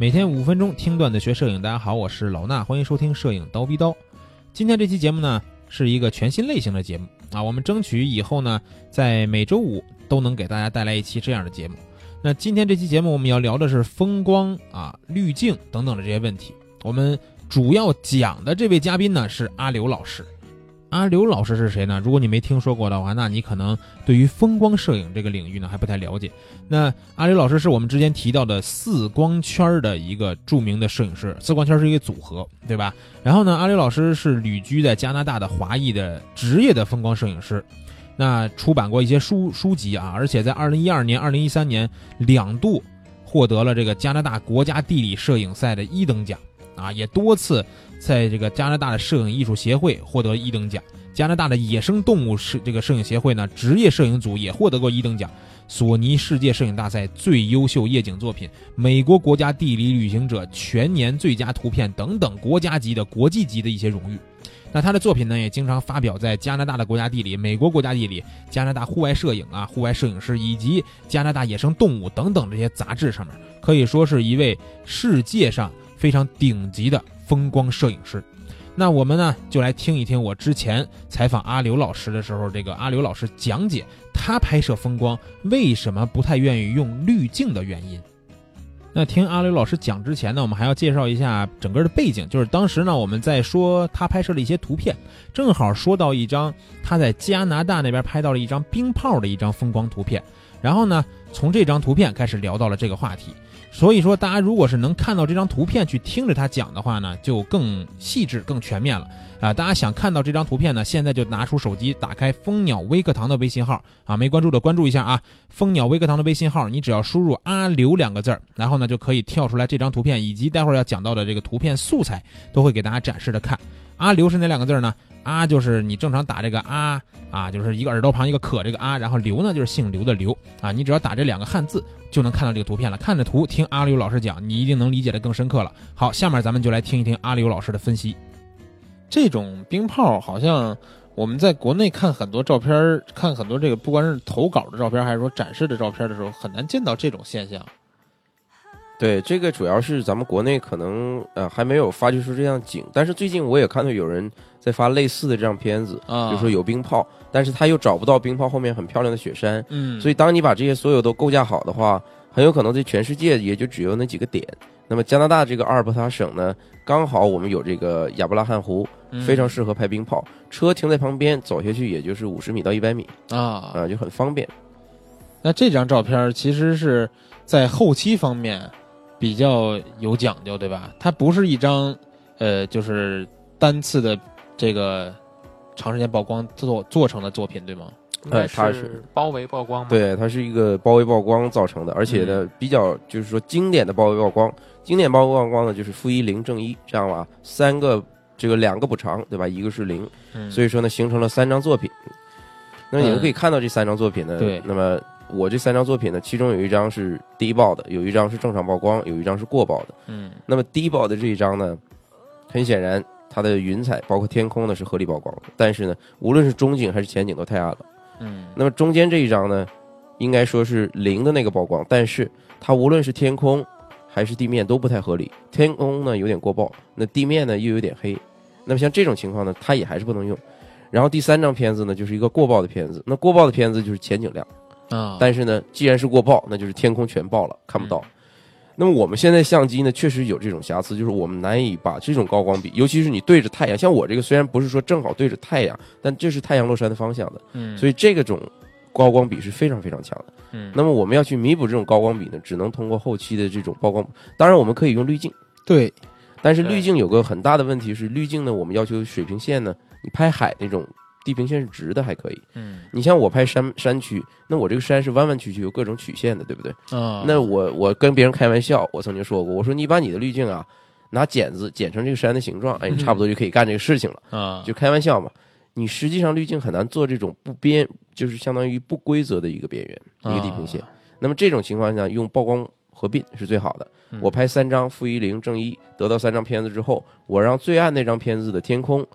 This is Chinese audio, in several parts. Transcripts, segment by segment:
每天五分钟听段子学摄影。大家好，我是老衲，欢迎收听《摄影刀逼刀》。今天这期节目呢，是一个全新类型的节目啊，我们争取以后呢，在每周五都能给大家带来一期这样的节目。那今天这期节目我们要聊的是风光啊、滤镜等等的这些问题。我们主要讲的这位嘉宾呢是阿刘老师。阿刘老师是谁呢？如果你没听说过的话，那你可能对于风光摄影这个领域呢还不太了解。那阿刘老师是我们之前提到的四光圈的一个著名的摄影师，四光圈是一个组合，对吧？然后呢，阿刘老师是旅居在加拿大的华裔的职业的风光摄影师，那出版过一些书书籍啊，而且在二零一二年、二零一三年两度获得了这个加拿大国家地理摄影赛的一等奖啊，也多次。在这个加拿大的摄影艺术协会获得一等奖，加拿大的野生动物摄这个摄影协会呢，职业摄影组也获得过一等奖，索尼世界摄影大赛最优秀夜景作品，美国国家地理旅行者全年最佳图片等等国家级的、国际级的一些荣誉。那他的作品呢，也经常发表在加拿大的国家地理、美国国家地理、加拿大户外摄影啊、户外摄影师以及加拿大野生动物等等这些杂志上面，可以说是一位世界上非常顶级的。风光摄影师，那我们呢就来听一听我之前采访阿刘老师的时候，这个阿刘老师讲解他拍摄风光为什么不太愿意用滤镜的原因。那听阿刘老师讲之前呢，我们还要介绍一下整个的背景，就是当时呢我们在说他拍摄的一些图片，正好说到一张他在加拿大那边拍到了一张冰炮的一张风光图片，然后呢从这张图片开始聊到了这个话题。所以说，大家如果是能看到这张图片去听着他讲的话呢，就更细致、更全面了啊！大家想看到这张图片呢，现在就拿出手机，打开蜂鸟微课堂的微信号啊，没关注的关注一下啊！蜂鸟微课堂的微信号，你只要输入“阿刘”两个字儿，然后呢就可以跳出来这张图片，以及待会儿要讲到的这个图片素材，都会给大家展示的看。阿刘是哪两个字呢？阿就是你正常打这个阿啊，就是一个耳朵旁一个可这个阿，然后刘呢就是姓刘的刘啊，你只要打这两个汉字。就能看到这个图片了。看着图，听阿刘老师讲，你一定能理解的更深刻了。好，下面咱们就来听一听阿刘老师的分析。这种冰炮好像我们在国内看很多照片，看很多这个不管是投稿的照片，还是说展示的照片的时候，很难见到这种现象。对，这个主要是咱们国内可能呃还没有发掘出这样景，但是最近我也看到有人在发类似的这样片子，啊，比如说有冰炮。但是他又找不到冰炮后面很漂亮的雪山，嗯，所以当你把这些所有都构架好的话，很有可能在全世界也就只有那几个点。那么加拿大这个阿尔伯塔省呢，刚好我们有这个亚伯拉罕湖，非常适合拍冰炮，车停在旁边，走下去也就是五十米到一百米啊，啊就很方便。那这张照片其实是在后期方面比较有讲究，对吧？它不是一张呃，就是单次的这个。长时间曝光做做成的作品，对吗？哎，它是包围曝光吗。对，它是一个包围曝光造成的，而且呢，比较就是说经典的包围曝光。经典包围曝光呢，就是负一零正一，这样吧，三个这个两个补偿，对吧？一个是零，所以说呢，形成了三张作品。那你们可以看到这三张作品呢，对。那么我这三张作品呢，其中有一张是低曝的，有一张是正常曝光，有一张是过曝的。嗯。那么低曝的这一张呢，很显然。它的云彩包括天空呢是合理曝光的，但是呢，无论是中景还是前景都太暗了。嗯，那么中间这一张呢，应该说是零的那个曝光，但是它无论是天空还是地面都不太合理。天空呢有点过曝，那地面呢又有点黑，那么像这种情况呢，它也还是不能用。然后第三张片子呢就是一个过曝的片子，那过曝的片子就是前景亮啊，但是呢，既然是过曝，那就是天空全曝了，看不到。那么我们现在相机呢，确实有这种瑕疵，就是我们难以把这种高光比，尤其是你对着太阳，像我这个虽然不是说正好对着太阳，但这是太阳落山的方向的，嗯，所以这个种高光比是非常非常强的，嗯。那么我们要去弥补这种高光比呢，只能通过后期的这种曝光，当然我们可以用滤镜，对，但是滤镜有个很大的问题是，滤镜呢，我们要求水平线呢，你拍海那种。地平线是直的还可以，嗯，你像我拍山山区，那我这个山是弯弯曲曲有各种曲线的，对不对？啊，那我我跟别人开玩笑，我曾经说过，我说你把你的滤镜啊，拿剪子剪成这个山的形状，哎，你差不多就可以干这个事情了，啊，就开玩笑嘛。你实际上滤镜很难做这种不边，就是相当于不规则的一个边缘一个地平线。那么这种情况下用曝光合并是最好的。我拍三张负一零正一，得到三张片子之后，我让最暗那张片子的天空。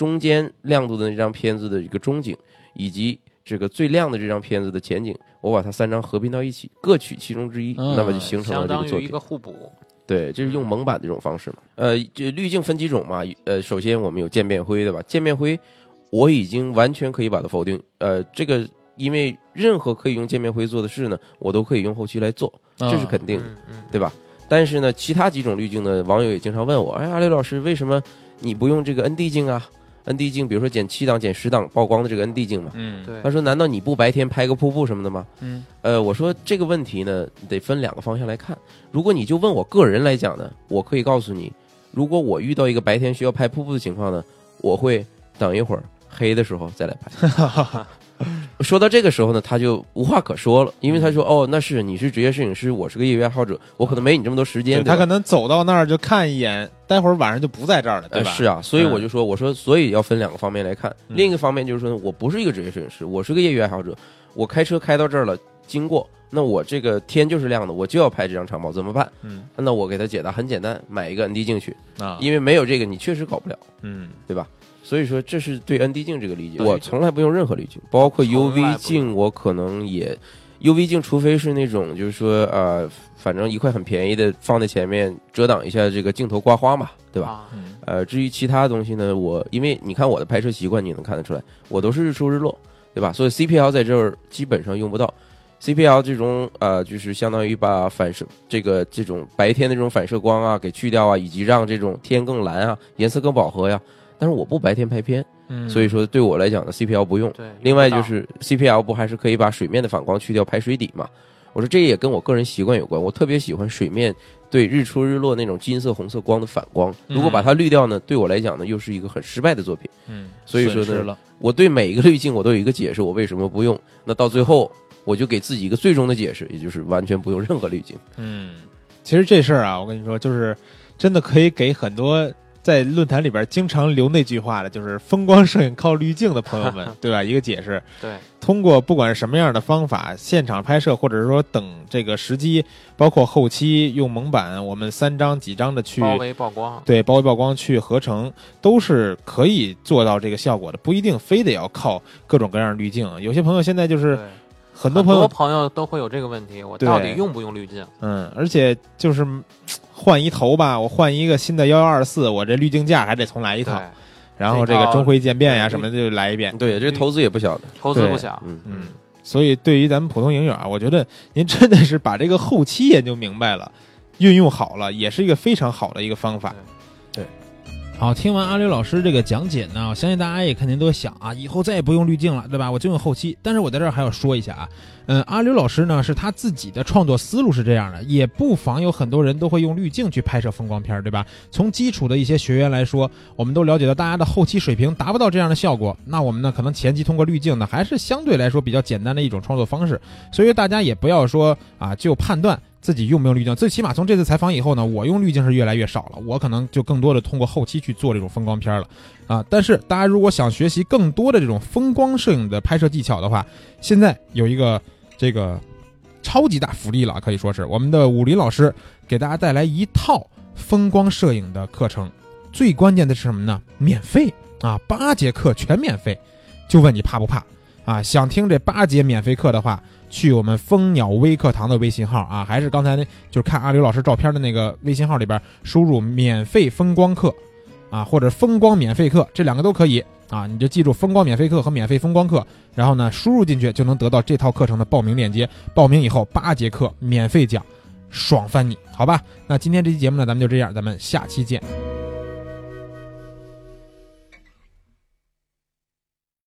中间亮度的那张片子的一个中景，以及这个最亮的这张片子的前景，我把它三张合并到一起，各取其中之一，那么就形成了这个作品。一个互补。对，就是用蒙版这种方式嘛。呃，这滤镜分几种嘛？呃，首先我们有渐变灰，对吧？渐变灰我已经完全可以把它否定。呃，这个因为任何可以用渐变灰做的事呢，我都可以用后期来做，这是肯定的，对吧？但是呢，其他几种滤镜呢，网友也经常问我，哎，阿刘老师，为什么你不用这个 ND 镜啊？N D 镜，比如说减七档、减十档曝光的这个 N D 镜嘛，嗯，对。他说：“难道你不白天拍个瀑布什么的吗？”嗯，呃，我说这个问题呢，得分两个方向来看。如果你就问我个人来讲呢，我可以告诉你，如果我遇到一个白天需要拍瀑布的情况呢，我会等一会儿黑的时候再来拍。说到这个时候呢，他就无话可说了，因为他说：“哦，那是你是职业摄影师，我是个业余爱好者，我可能没你这么多时间。”他可能走到那儿就看一眼，待会儿晚上就不在这儿了，对吧？是啊，所以我就说，我说，所以要分两个方面来看。另一个方面就是说，我不是一个职业摄影师，我是个业余爱好者。我开车开到这儿了，经过，那我这个天就是亮的，我就要拍这张长跑，怎么办？嗯，那我给他解答很简单，买一个 ND 镜去啊，因为没有这个，你确实搞不了，嗯，对吧？所以说，这是对 ND 镜这个理解。我从来不用任何滤镜，包括 UV 镜，我可能也 UV 镜，除非是那种就是说，呃，反正一块很便宜的放在前面遮挡一下这个镜头刮花嘛，对吧？呃，至于其他东西呢，我因为你看我的拍摄习惯，你能看得出来，我都是日出日落，对吧？所以 CPL 在这儿基本上用不到。CPL 这种呃，就是相当于把反射这个这种白天的这种反射光啊给去掉啊，以及让这种天更蓝啊，颜色更饱和呀。但是我不白天拍片，所以说对我来讲呢，CPL 不用。对，另外就是 CPL 不还是可以把水面的反光去掉，拍水底嘛？我说这也跟我个人习惯有关，我特别喜欢水面对日出日落那种金色、红色光的反光。如果把它滤掉呢，对我来讲呢，又是一个很失败的作品。嗯，所以说呢，我对每一个滤镜我都有一个解释，我为什么不用。那到最后，我就给自己一个最终的解释，也就是完全不用任何滤镜。嗯，其实这事儿啊，我跟你说，就是真的可以给很多。在论坛里边经常留那句话的，就是风光摄影靠滤镜的朋友们，对吧？一个解释。对，通过不管是什么样的方法，现场拍摄，或者是说等这个时机，包括后期用蒙版，我们三张几张的去包围曝光，对，包围曝光去合成，都是可以做到这个效果的，不一定非得要靠各种各样滤镜。有些朋友现在就是很多朋友朋友都会有这个问题，我到底用不用滤镜？嗯，而且就是。换一头吧，我换一个新的幺幺二四，我这滤镜架还得重来一套，然后这个中灰渐变呀什么的就来一遍。对，这投资也不小的，投资不小。嗯嗯，所以对于咱们普通影友啊，我觉得您真的是把这个后期研究明白了，运用好了，也是一个非常好的一个方法。好，听完阿刘老师这个讲解呢，我相信大家也肯定都想啊，以后再也不用滤镜了，对吧？我就用后期。但是我在这儿还要说一下啊。嗯，阿刘老师呢是他自己的创作思路是这样的，也不妨有很多人都会用滤镜去拍摄风光片，对吧？从基础的一些学员来说，我们都了解到大家的后期水平达不到这样的效果，那我们呢可能前期通过滤镜呢还是相对来说比较简单的一种创作方式，所以大家也不要说啊就判断自己用不用滤镜，最起码从这次采访以后呢，我用滤镜是越来越少了，我可能就更多的通过后期去做这种风光片了，啊，但是大家如果想学习更多的这种风光摄影的拍摄技巧的话，现在有一个。这个超级大福利了，可以说是我们的武林老师给大家带来一套风光摄影的课程。最关键的是什么呢？免费啊，八节课全免费。就问你怕不怕啊？想听这八节免费课的话，去我们蜂鸟微课堂的微信号啊，还是刚才那就是看阿刘老师照片的那个微信号里边输入“免费风光课”啊，或者“风光免费课”，这两个都可以。啊，你就记住风光免费课和免费风光课，然后呢，输入进去就能得到这套课程的报名链接。报名以后八节课免费讲，爽翻你，好吧？那今天这期节目呢，咱们就这样，咱们下期见。